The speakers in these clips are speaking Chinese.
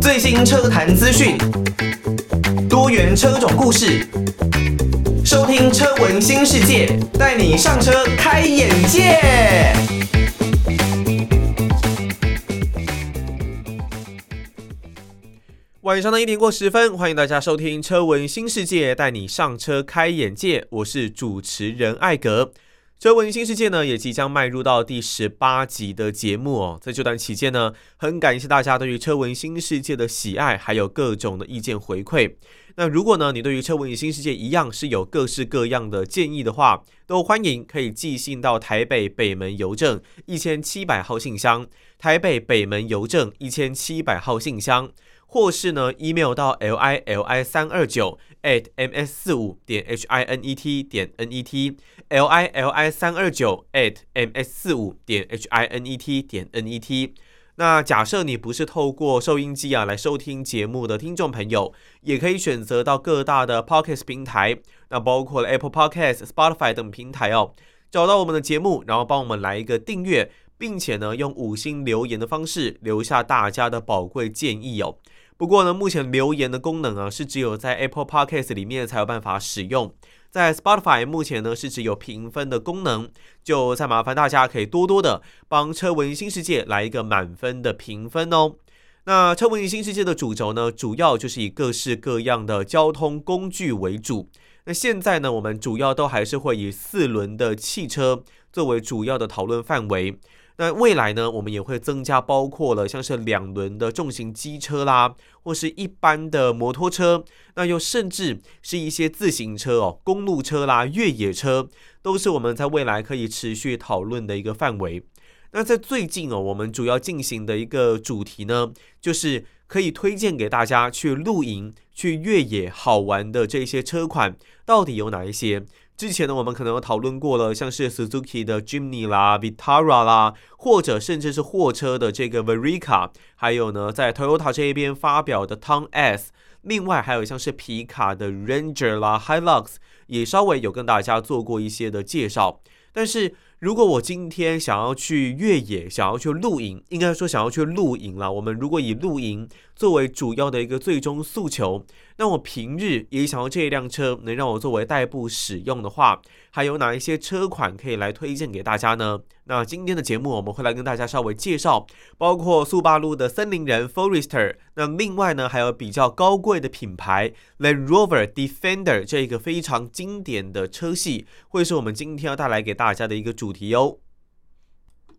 最新车坛资讯，多元车种故事，收听车闻新世界，带你上车开眼界。晚上的一点过十分，欢迎大家收听车闻新世界，带你上车开眼界。我是主持人艾格。车文新世界呢，也即将迈入到第十八集的节目哦。在这段期间呢，很感谢大家对于车文新世界的喜爱，还有各种的意见回馈。那如果呢，你对于车闻新世界一样是有各式各样的建议的话，都欢迎可以寄信到台北北门邮政一千七百号信箱，台北北门邮政一千七百号信箱。或是呢，email 到 l i l i 三二九 at m s 四五点 h i n e t 点 n e t l i l i 三二九 at m s 四五点 h i n e t 点 n e t。那假设你不是透过收音机啊来收听节目的听众朋友，也可以选择到各大的 Podcast 平台，那包括了 Apple Podcast、Spotify 等平台哦，找到我们的节目，然后帮我们来一个订阅，并且呢用五星留言的方式留下大家的宝贵建议哦。不过呢，目前留言的功能啊，是只有在 Apple Podcast 里面才有办法使用，在 Spotify 目前呢是只有评分的功能，就再麻烦大家可以多多的帮车闻新世界来一个满分的评分哦。那车闻新世界的主轴呢，主要就是以各式各样的交通工具为主。那现在呢，我们主要都还是会以四轮的汽车作为主要的讨论范围。那未来呢，我们也会增加包括了像是两轮的重型机车啦，或是一般的摩托车，那又甚至是一些自行车哦，公路车啦、越野车，都是我们在未来可以持续讨论的一个范围。那在最近哦，我们主要进行的一个主题呢，就是可以推荐给大家去露营、去越野好玩的这些车款，到底有哪一些？之前呢，我们可能有讨论过了，像是 Suzuki 的 Jimny 啦、Vitara 啦，或者甚至是货车的这个 Verica，还有呢，在 Toyota 这一边发表的 Town S，另外还有像是皮卡的 Ranger 啦、Hilux，也稍微有跟大家做过一些的介绍，但是。如果我今天想要去越野，想要去露营，应该说想要去露营了。我们如果以露营作为主要的一个最终诉求，那我平日也想要这一辆车能让我作为代步使用的话，还有哪一些车款可以来推荐给大家呢？那今天的节目我们会来跟大家稍微介绍，包括速霸陆的森林人 Forester，那另外呢还有比较高贵的品牌 Land Rover Defender 这一个非常经典的车系，会是我们今天要带来给大家的一个主题哟。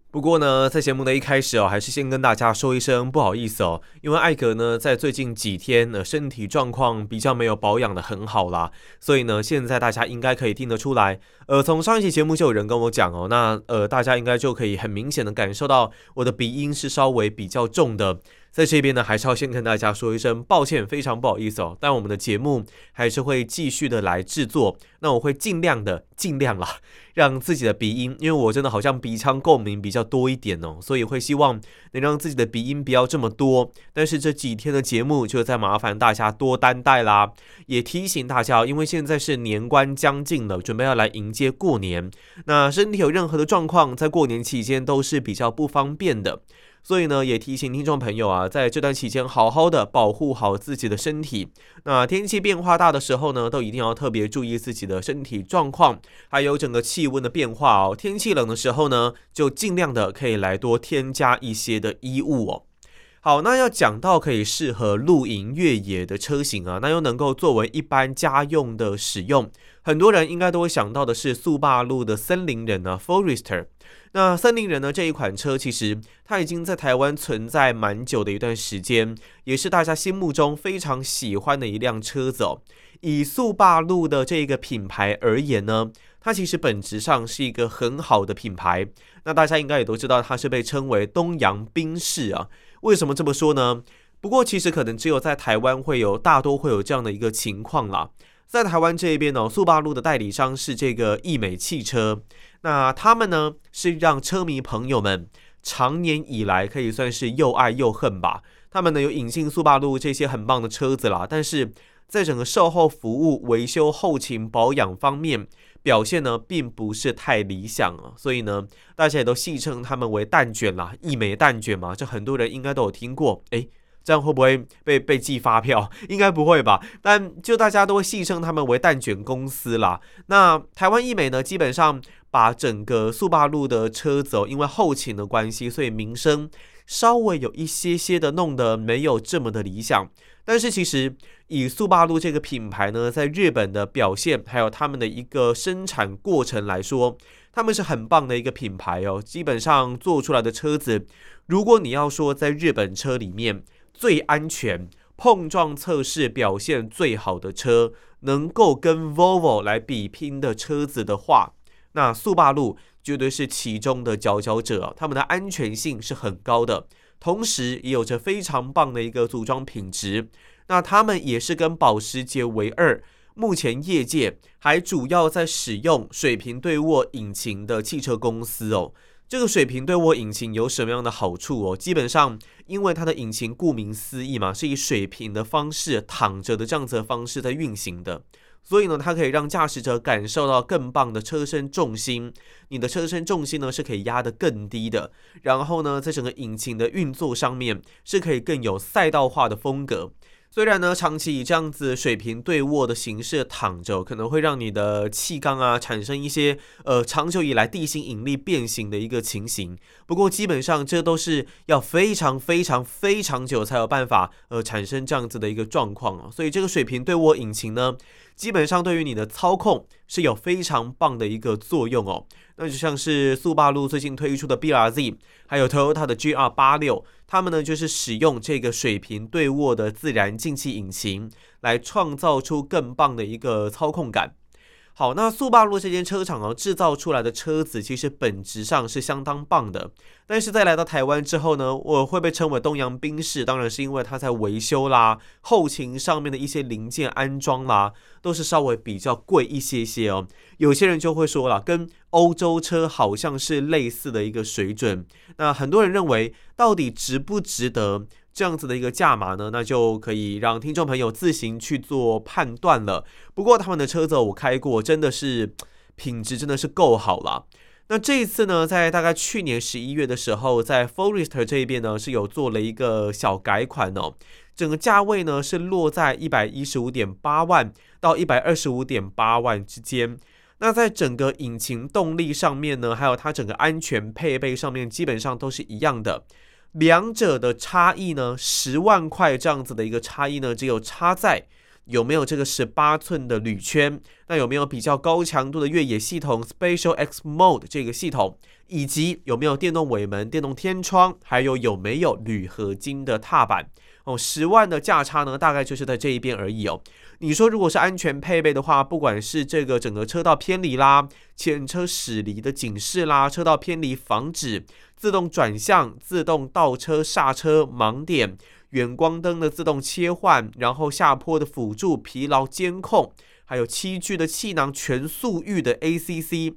不过呢，在节目的一开始哦，还是先跟大家说一声不好意思哦，因为艾格呢在最近几天呢身体状况比较没有保养得很好啦，所以呢现在大家应该可以听得出来，呃，从上一期节目就有人跟我讲哦，那呃大家应该就可以很明显的感受到我的鼻音是稍微比较重的。在这边呢，还是要先跟大家说一声抱歉，非常不好意思哦。但我们的节目还是会继续的来制作，那我会尽量的，尽量啦，让自己的鼻音，因为我真的好像鼻腔共鸣比较多一点哦，所以会希望能让自己的鼻音不要这么多。但是这几天的节目就再麻烦大家多担待啦，也提醒大家，因为现在是年关将近了，准备要来迎接过年，那身体有任何的状况，在过年期间都是比较不方便的。所以呢，也提醒听众朋友啊，在这段期间好好的保护好自己的身体。那天气变化大的时候呢，都一定要特别注意自己的身体状况，还有整个气温的变化哦。天气冷的时候呢，就尽量的可以来多添加一些的衣物哦。好，那要讲到可以适合露营越野的车型啊，那又能够作为一般家用的使用，很多人应该都会想到的是速霸陆的森林人啊，Forester。那森林人呢，这一款车，其实它已经在台湾存在蛮久的一段时间，也是大家心目中非常喜欢的一辆车子哦。以速霸陆的这个品牌而言呢，它其实本质上是一个很好的品牌。那大家应该也都知道，它是被称为东洋宾士啊。为什么这么说呢？不过其实可能只有在台湾会有，大多会有这样的一个情况啦。在台湾这一边呢，速霸陆的代理商是这个易美汽车。那他们呢，是让车迷朋友们长年以来可以算是又爱又恨吧。他们呢有引进速霸陆这些很棒的车子啦，但是在整个售后服务、维修、后勤保养方面，表现呢并不是太理想啊，所以呢，大家也都戏称他们为蛋卷啦，义美蛋卷嘛，这很多人应该都有听过，诶。这样会不会被被寄发票？应该不会吧。但就大家都会戏称他们为蛋卷公司啦。那台湾易美呢，基本上把整个速霸陆的车子哦，因为后勤的关系，所以名声稍微有一些些的弄得没有这么的理想。但是其实以速霸陆这个品牌呢，在日本的表现，还有他们的一个生产过程来说，他们是很棒的一个品牌哦。基本上做出来的车子，如果你要说在日本车里面，最安全、碰撞测试表现最好的车，能够跟 Volvo 来比拼的车子的话，那速霸陆绝对是其中的佼佼者。他们的安全性是很高的，同时也有着非常棒的一个组装品质。那他们也是跟保时捷为二，目前业界还主要在使用水平对卧引擎的汽车公司哦。这个水平对我引擎有什么样的好处哦？基本上，因为它的引擎顾名思义嘛，是以水平的方式躺着的这样子的方式在运行的，所以呢，它可以让驾驶者感受到更棒的车身重心。你的车身重心呢是可以压得更低的，然后呢，在整个引擎的运作上面是可以更有赛道化的风格。虽然呢，长期以这样子水平对卧的形式躺着，可能会让你的气缸啊产生一些呃长久以来地心引力变形的一个情形。不过基本上这都是要非常非常非常久才有办法呃产生这样子的一个状况哦。所以这个水平对卧引擎呢，基本上对于你的操控是有非常棒的一个作用哦。那就像是速霸路最近推出的 BRZ，还有 Toyota 的 G R 八六他们呢就是使用这个水平对卧的自然进气引擎，来创造出更棒的一个操控感。好，那速霸陆这间车厂哦，制造出来的车子其实本质上是相当棒的。但是在来到台湾之后呢，我会被称为东洋宾士，当然是因为它在维修啦、后勤上面的一些零件安装啦，都是稍微比较贵一些些哦。有些人就会说了，跟欧洲车好像是类似的一个水准。那很多人认为，到底值不值得？这样子的一个价码呢，那就可以让听众朋友自行去做判断了。不过他们的车子我开过，真的是品质真的是够好了。那这一次呢，在大概去年十一月的时候，在 Forester 这一边呢是有做了一个小改款哦，整个价位呢是落在一百一十五点八万到一百二十五点八万之间。那在整个引擎动力上面呢，还有它整个安全配备上面，基本上都是一样的。两者的差异呢，十万块这样子的一个差异呢，只有差在有没有这个十八寸的铝圈，那有没有比较高强度的越野系统 Special X Mode 这个系统，以及有没有电动尾门、电动天窗，还有有没有铝合金的踏板。哦，十万的价差呢，大概就是在这一边而已哦。你说如果是安全配备的话，不管是这个整个车道偏离啦、前车驶离的警示啦、车道偏离防止、自动转向、自动倒车刹车、盲点、远光灯的自动切换，然后下坡的辅助、疲劳监控，还有七具的气囊全速域的 ACC，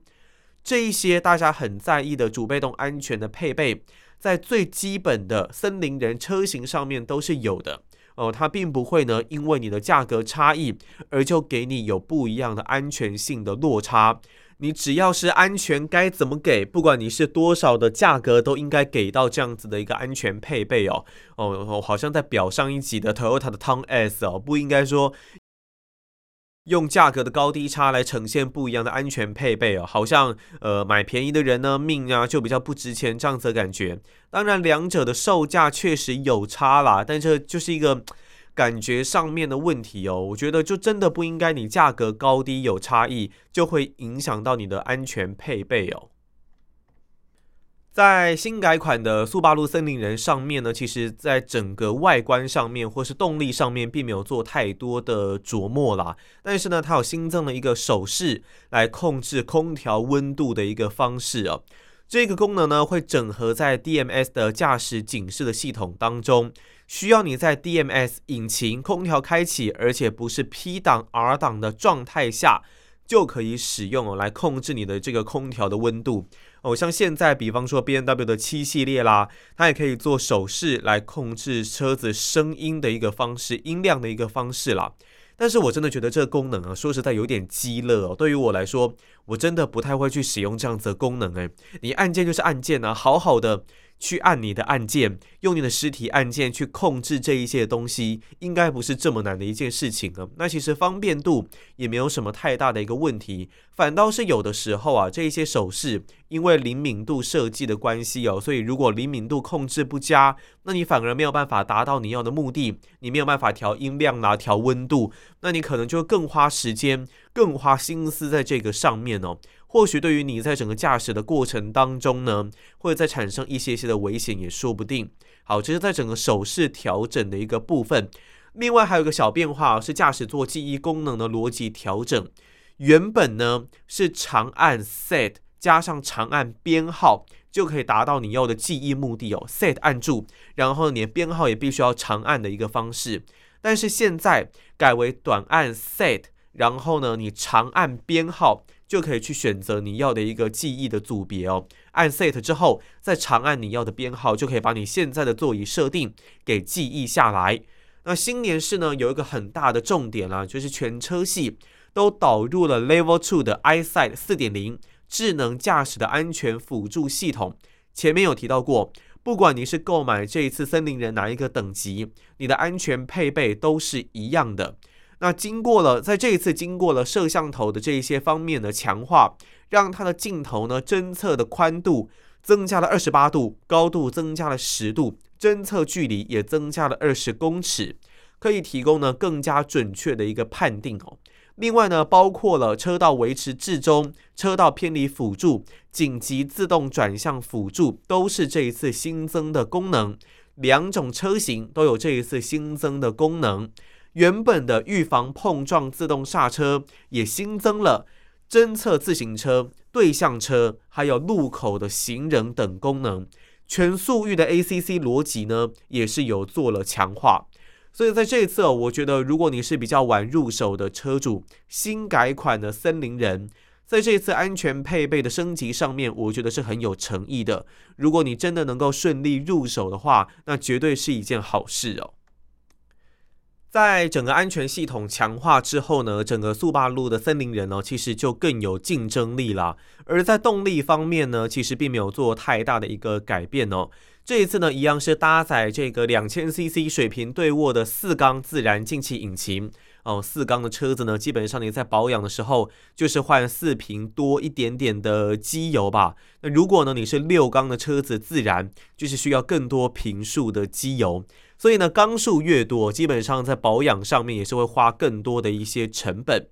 这一些大家很在意的主被动安全的配备。在最基本的森林人车型上面都是有的哦，它并不会呢，因为你的价格差异而就给你有不一样的安全性的落差。你只要是安全该怎么给，不管你是多少的价格，都应该给到这样子的一个安全配备哦。哦，好像在表上一集的 Toyota 的 Town S 哦，不应该说。用价格的高低差来呈现不一样的安全配备哦，好像呃买便宜的人呢命啊就比较不值钱这样子的感觉。当然两者的售价确实有差啦，但这就是一个感觉上面的问题哦。我觉得就真的不应该你价格高低有差异就会影响到你的安全配备哦。在新改款的速霸陆森林人上面呢，其实在整个外观上面或是动力上面，并没有做太多的琢磨啦。但是呢，它有新增了一个手势来控制空调温度的一个方式哦。这个功能呢，会整合在 DMS 的驾驶警示的系统当中，需要你在 DMS 引擎空调开启，而且不是 P 档 R 档的状态下，就可以使用，来控制你的这个空调的温度。哦，像现在，比方说 B N W 的七系列啦，它也可以做手势来控制车子声音的一个方式，音量的一个方式啦。但是我真的觉得这个功能啊，说实在有点鸡肋哦。对于我来说，我真的不太会去使用这样子的功能。诶，你按键就是按键啊，好好的。去按你的按键，用你的实体按键去控制这一些东西，应该不是这么难的一件事情啊。那其实方便度也没有什么太大的一个问题，反倒是有的时候啊，这一些手势因为灵敏度设计的关系哦，所以如果灵敏度控制不佳，那你反而没有办法达到你要的目的，你没有办法调音量啦，调温度，那你可能就更花时间、更花心思在这个上面哦。或许对于你在整个驾驶的过程当中呢，会再产生一些些的危险也说不定。好，这是在整个手势调整的一个部分。另外还有一个小变化是驾驶座记忆功能的逻辑调整。原本呢是长按 Set 加上长按编号就可以达到你要的记忆目的哦。Set 按住，然后你的编号也必须要长按的一个方式。但是现在改为短按 Set，然后呢你长按编号。就可以去选择你要的一个记忆的组别哦。按 Set 之后，再长按你要的编号，就可以把你现在的座椅设定给记忆下来。那新年式呢，有一个很大的重点啦，就是全车系都导入了 Level Two 的 EyeSight 4.0智能驾驶的安全辅助系统。前面有提到过，不管你是购买这一次森林人哪一个等级，你的安全配备都是一样的。那经过了在这一次经过了摄像头的这一些方面的强化，让它的镜头呢侦测的宽度增加了二十八度，高度增加了十度，侦测距离也增加了二十公尺，可以提供呢更加准确的一个判定哦。另外呢，包括了车道维持置中、车道偏离辅助、紧急自动转向辅助，都是这一次新增的功能。两种车型都有这一次新增的功能。原本的预防碰撞自动刹车也新增了侦测自行车、对向车，还有路口的行人等功能。全速域的 ACC 逻辑呢，也是有做了强化。所以在这一次，我觉得如果你是比较晚入手的车主，新改款的森林人，在这次安全配备的升级上面，我觉得是很有诚意的。如果你真的能够顺利入手的话，那绝对是一件好事哦。在整个安全系统强化之后呢，整个速霸陆的森林人呢，其实就更有竞争力了。而在动力方面呢，其实并没有做太大的一个改变哦。这一次呢，一样是搭载这个两千 CC 水平对卧的四缸自然进气引擎哦。四缸的车子呢，基本上你在保养的时候就是换四瓶多一点点的机油吧。那如果呢，你是六缸的车子，自然就是需要更多瓶数的机油。所以呢，缸数越多，基本上在保养上面也是会花更多的一些成本。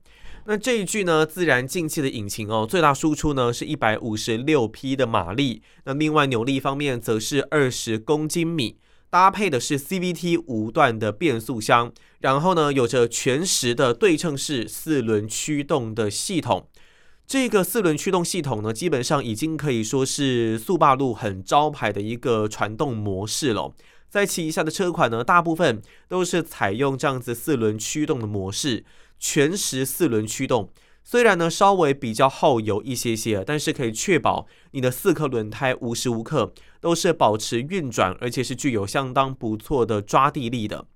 那这一具呢，自然进气的引擎哦，最大输出呢是一百五十六匹的马力。那另外扭力方面则是二十公斤米，搭配的是 CVT 无段的变速箱，然后呢有着全时的对称式四轮驱动的系统。这个四轮驱动系统呢，基本上已经可以说是速霸陆很招牌的一个传动模式了。在旗下的车款呢，大部分都是采用这样子四轮驱动的模式，全时四轮驱动。虽然呢稍微比较耗油一些些，但是可以确保你的四颗轮胎无时无刻都是保持运转，而且是具有相当不错的抓地力的。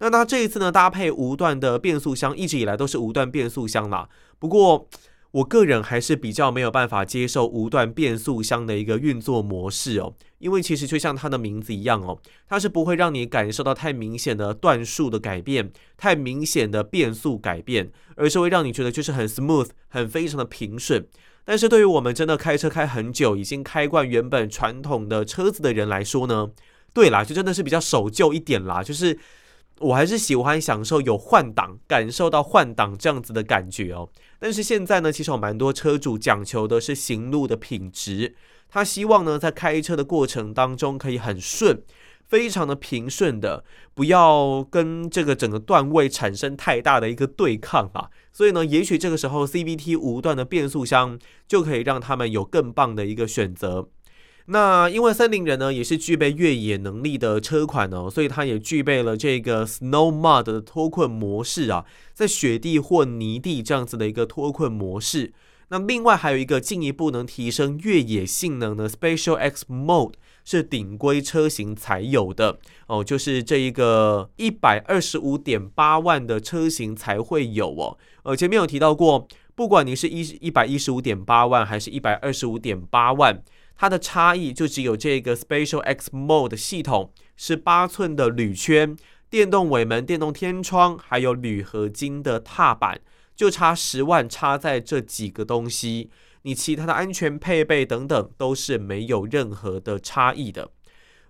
那它这一次呢，搭配无段的变速箱，一直以来都是无段变速箱啦。不过，我个人还是比较没有办法接受无段变速箱的一个运作模式哦，因为其实就像它的名字一样哦，它是不会让你感受到太明显的段数的改变，太明显的变速改变，而是会让你觉得就是很 smooth，很非常的平顺。但是对于我们真的开车开很久，已经开惯原本传统的车子的人来说呢，对啦，就真的是比较守旧一点啦，就是。我还是喜欢享受有换挡，感受到换挡这样子的感觉哦。但是现在呢，其实有蛮多车主讲求的是行路的品质，他希望呢在开车的过程当中可以很顺，非常的平顺的，不要跟这个整个段位产生太大的一个对抗啊。所以呢，也许这个时候 CVT 五段的变速箱就可以让他们有更棒的一个选择。那因为森林人呢也是具备越野能力的车款哦，所以它也具备了这个 Snow Mud 的脱困模式啊，在雪地或泥地这样子的一个脱困模式。那另外还有一个进一步能提升越野性能的 Special X Mode，是顶规车型才有的哦，就是这一个一百二十五点八万的车型才会有哦。呃，前面有提到过，不管你是一一百一十五点八万还是一百二十五点八万，它的差异就只有这个 Special X Mode 系统是八寸的铝圈、电动尾门、电动天窗，还有铝合金的踏板，就差十万，差在这几个东西。你其他的安全配备等等都是没有任何的差异的，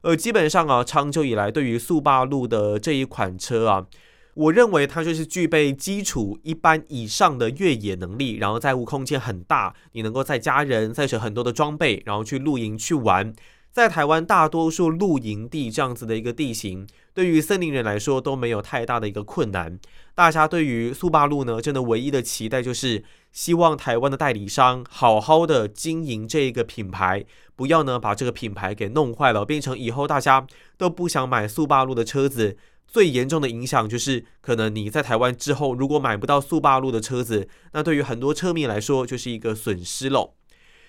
呃，基本上啊，长久以来对于速霸路的这一款车啊，我认为它就是具备基础一般以上的越野能力，然后载物空间很大，你能够载家人载着很多的装备，然后去露营去玩。在台湾大多数露营地这样子的一个地形，对于森林人来说都没有太大的一个困难。大家对于速霸陆呢，真的唯一的期待就是希望台湾的代理商好好的经营这个品牌，不要呢把这个品牌给弄坏了，变成以后大家都不想买速霸陆的车子。最严重的影响就是，可能你在台湾之后，如果买不到速霸陆的车子，那对于很多车迷来说就是一个损失喽。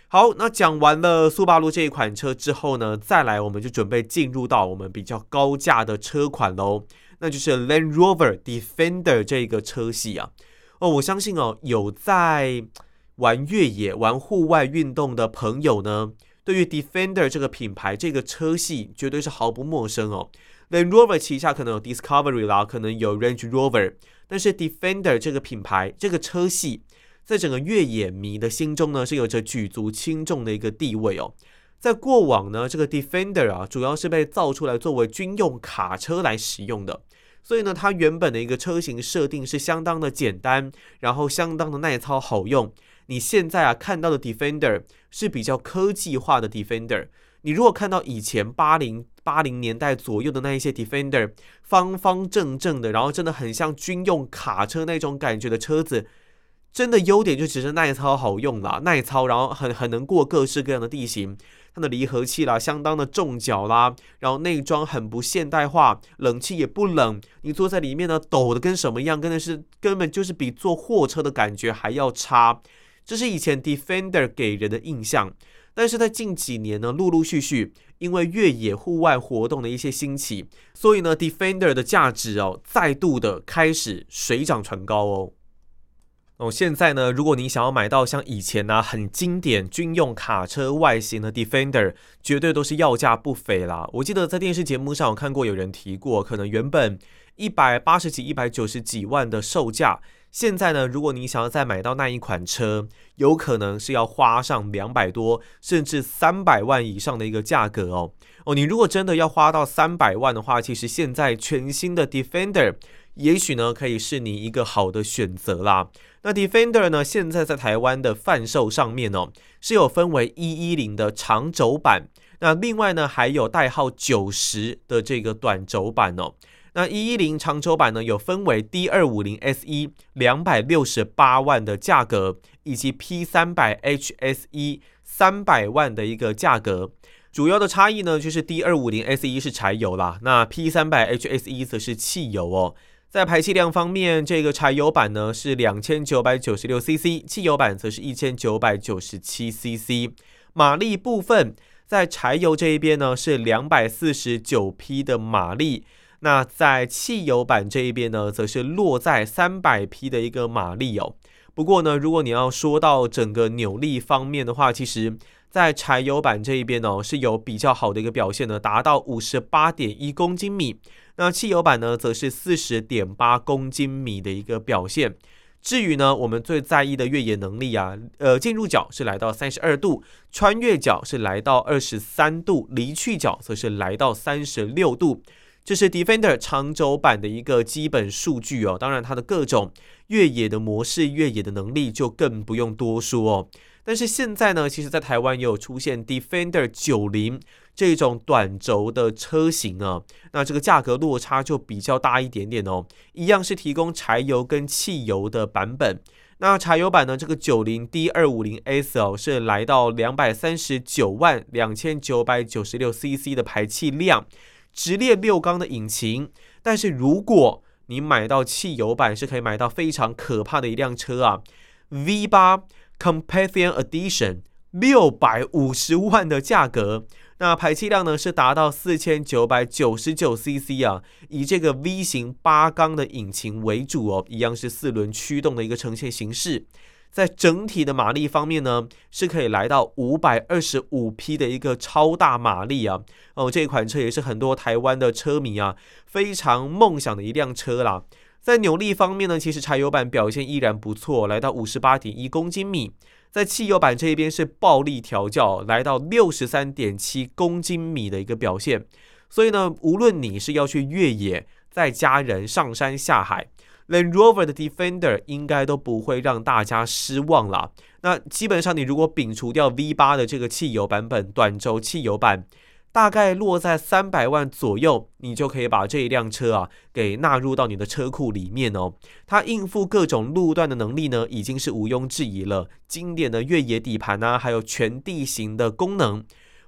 好，那讲完了速霸陆这一款车之后呢，再来我们就准备进入到我们比较高价的车款喽，那就是 Land Rover Defender 这个车系啊。哦，我相信哦，有在玩越野、玩户外运动的朋友呢，对于 Defender 这个品牌、这个车系绝对是毫不陌生哦。Land Rover 旗下可能有 Discovery 啦，可能有 Range Rover，但是 Defender 这个品牌、这个车系。在整个越野迷的心中呢，是有着举足轻重的一个地位哦。在过往呢，这个 Defender 啊，主要是被造出来作为军用卡车来使用的，所以呢，它原本的一个车型设定是相当的简单，然后相当的耐操好用。你现在啊看到的 Defender 是比较科技化的 Defender。你如果看到以前八零八零年代左右的那一些 Defender，方方正正的，然后真的很像军用卡车那种感觉的车子。真的优点就只是耐操好用啦，耐操，然后很很能过各式各样的地形。它的离合器啦，相当的重脚啦，然后内装很不现代化，冷气也不冷。你坐在里面呢，抖得跟什么样？真的是根本就是比坐货车的感觉还要差。这是以前 Defender 给人的印象，但是在近几年呢，陆陆续续因为越野户外活动的一些兴起，所以呢，Defender 的价值哦，再度的开始水涨船高哦。哦，现在呢，如果你想要买到像以前呢、啊、很经典军用卡车外形的 Defender，绝对都是要价不菲啦。我记得在电视节目上有看过有人提过，可能原本一百八十几、一百九十几万的售价，现在呢，如果你想要再买到那一款车，有可能是要花上两百多，甚至三百万以上的一个价格哦。哦，你如果真的要花到三百万的话，其实现在全新的 Defender，也许呢可以是你一个好的选择啦。那 Defender 呢？现在在台湾的贩售上面哦，是有分为一一零的长轴版，那另外呢还有代号九十的这个短轴版哦。那一一零长轴版呢有分为 D 二五零 SE 两百六十八万的价格，以及 P 三百 HSE 三百万的一个价格。主要的差异呢就是 D 二五零 SE 是柴油啦，那 P 三百 HSE 则是汽油哦。在排气量方面，这个柴油版呢是两千九百九十六 CC，汽油版则是一千九百九十七 CC。马力部分，在柴油这一边呢是两百四十九匹的马力，那在汽油版这一边呢，则是落在三百匹的一个马力哦。不过呢，如果你要说到整个扭力方面的话，其实在柴油版这一边呢是有比较好的一个表现的，达到五十八点一公斤米。那汽油版呢，则是四十点八公斤米的一个表现。至于呢，我们最在意的越野能力啊，呃，进入角是来到三十二度，穿越角是来到二十三度，离去角则是来到三十六度。这是 Defender 长轴版的一个基本数据哦。当然，它的各种越野的模式、越野的能力就更不用多说哦。但是现在呢，其实，在台湾也有出现 Defender 九零这种短轴的车型啊，那这个价格落差就比较大一点点哦。一样是提供柴油跟汽油的版本。那柴油版呢，这个九零 D 二五零 S 哦，是来到两百三十九万两千九百九十六 CC 的排气量，直列六缸的引擎。但是如果你买到汽油版，是可以买到非常可怕的一辆车啊，V 八。Companion Edition 六百五十万的价格。那排气量呢是达到四千九百九十九 CC 啊，以这个 V 型八缸的引擎为主哦，一样是四轮驱动的一个呈现形式。在整体的马力方面呢，是可以来到五百二十五匹的一个超大马力啊。哦，这款车也是很多台湾的车迷啊非常梦想的一辆车啦。在扭力方面呢，其实柴油版表现依然不错，来到五十八点一公斤米。在汽油版这一边是暴力调教，来到六十三点七公斤米的一个表现。所以呢，无论你是要去越野、载家人上山下海，Land Rover 的 Defender 应该都不会让大家失望啦。那基本上，你如果摒除掉 V8 的这个汽油版本，短轴汽油版。大概落在三百万左右，你就可以把这一辆车啊给纳入到你的车库里面哦。它应付各种路段的能力呢，已经是毋庸置疑了。经典的越野底盘啊，还有全地形的功能。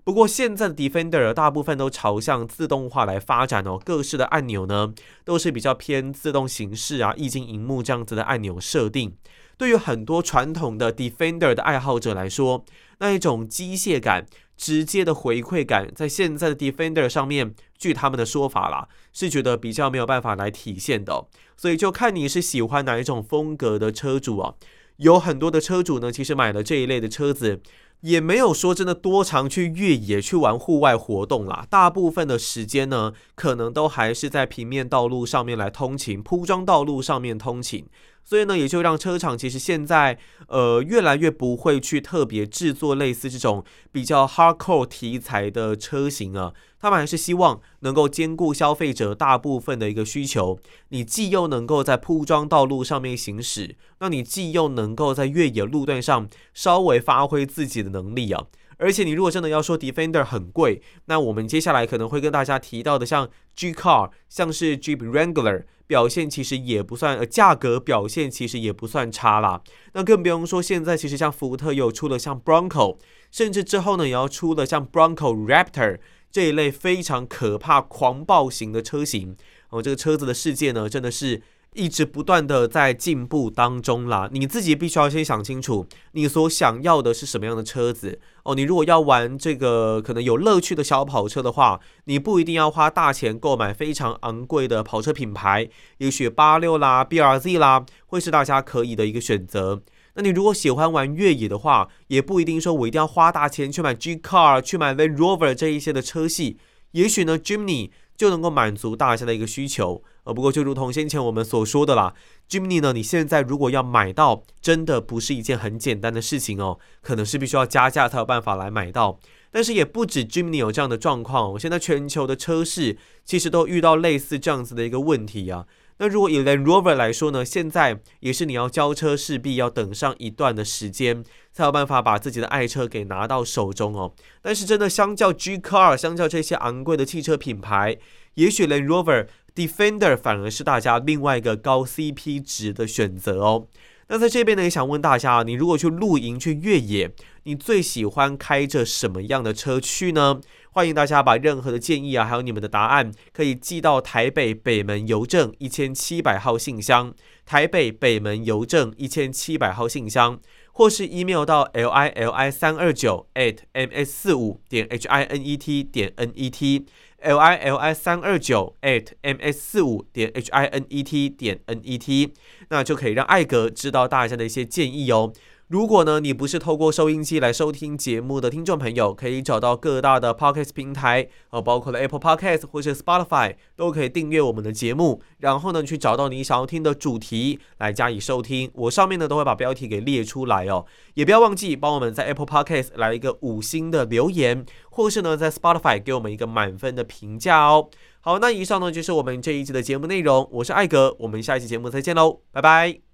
不过现在的 Defender 大部分都朝向自动化来发展哦，各式的按钮呢都是比较偏自动形式啊，液晶萤幕这样子的按钮设定。对于很多传统的 Defender 的爱好者来说，那一种机械感。直接的回馈感，在现在的 Defender 上面，据他们的说法啦，是觉得比较没有办法来体现的。所以就看你是喜欢哪一种风格的车主啊。有很多的车主呢，其实买了这一类的车子，也没有说真的多常去越野去玩户外活动啦。大部分的时间呢，可能都还是在平面道路上面来通勤，铺装道路上面通勤。所以呢，也就让车厂其实现在呃越来越不会去特别制作类似这种比较 hardcore 题材的车型啊，他们还是希望能够兼顾消费者大部分的一个需求。你既又能够在铺装道路上面行驶，那你既又能够在越野路段上稍微发挥自己的能力啊。而且你如果真的要说 Defender 很贵，那我们接下来可能会跟大家提到的像 G Car，像是 Jeep Wrangler。表现其实也不算，呃，价格表现其实也不算差啦。那更不用说现在，其实像福特又出了像 Bronco，甚至之后呢也要出了像 Bronco Raptor 这一类非常可怕、狂暴型的车型。哦，这个车子的世界呢，真的是。一直不断的在进步当中啦，你自己必须要先想清楚，你所想要的是什么样的车子哦。你如果要玩这个可能有乐趣的小跑车的话，你不一定要花大钱购买非常昂贵的跑车品牌，也许八六啦、BRZ 啦，会是大家可以的一个选择。那你如果喜欢玩越野的话，也不一定说我一定要花大钱去买 G Car、去买 Land Rover 这一些的车系，也许呢 Jimny 就能够满足大家的一个需求。呃，不过就如同先前我们所说的啦，Jimny 呢，你现在如果要买到，真的不是一件很简单的事情哦，可能是必须要加价才有办法来买到。但是也不止 Jimny 有这样的状况哦，现在全球的车市其实都遇到类似这样子的一个问题啊。那如果以 Land Rover 来说呢，现在也是你要交车势必要等上一段的时间，才有办法把自己的爱车给拿到手中哦。但是真的相较 G Car，相较这些昂贵的汽车品牌，也许 Land Rover。Defender 反而是大家另外一个高 CP 值的选择哦。那在这边呢，也想问大家啊，你如果去露营、去越野，你最喜欢开着什么样的车去呢？欢迎大家把任何的建议啊，还有你们的答案，可以寄到台北北门邮政一千七百号信箱，台北北门邮政一千七百号信箱，或是 email 到 l i l i 三二九 at m s 四五点 h i n e t 点 n e t。l i l i 三二九 at m s 四五点 h i n e t 点 n e t，那就可以让艾格知道大家的一些建议哦。如果呢，你不是透过收音机来收听节目的听众朋友，可以找到各大的 Podcast 平台，呃，包括了 Apple Podcast 或者 Spotify，都可以订阅我们的节目。然后呢，去找到你想要听的主题来加以收听。我上面呢都会把标题给列出来哦。也不要忘记帮我们在 Apple Podcast 来一个五星的留言，或是呢在 Spotify 给我们一个满分的评价哦。好，那以上呢就是我们这一集的节目内容。我是艾格，我们下一期节目再见喽，拜拜。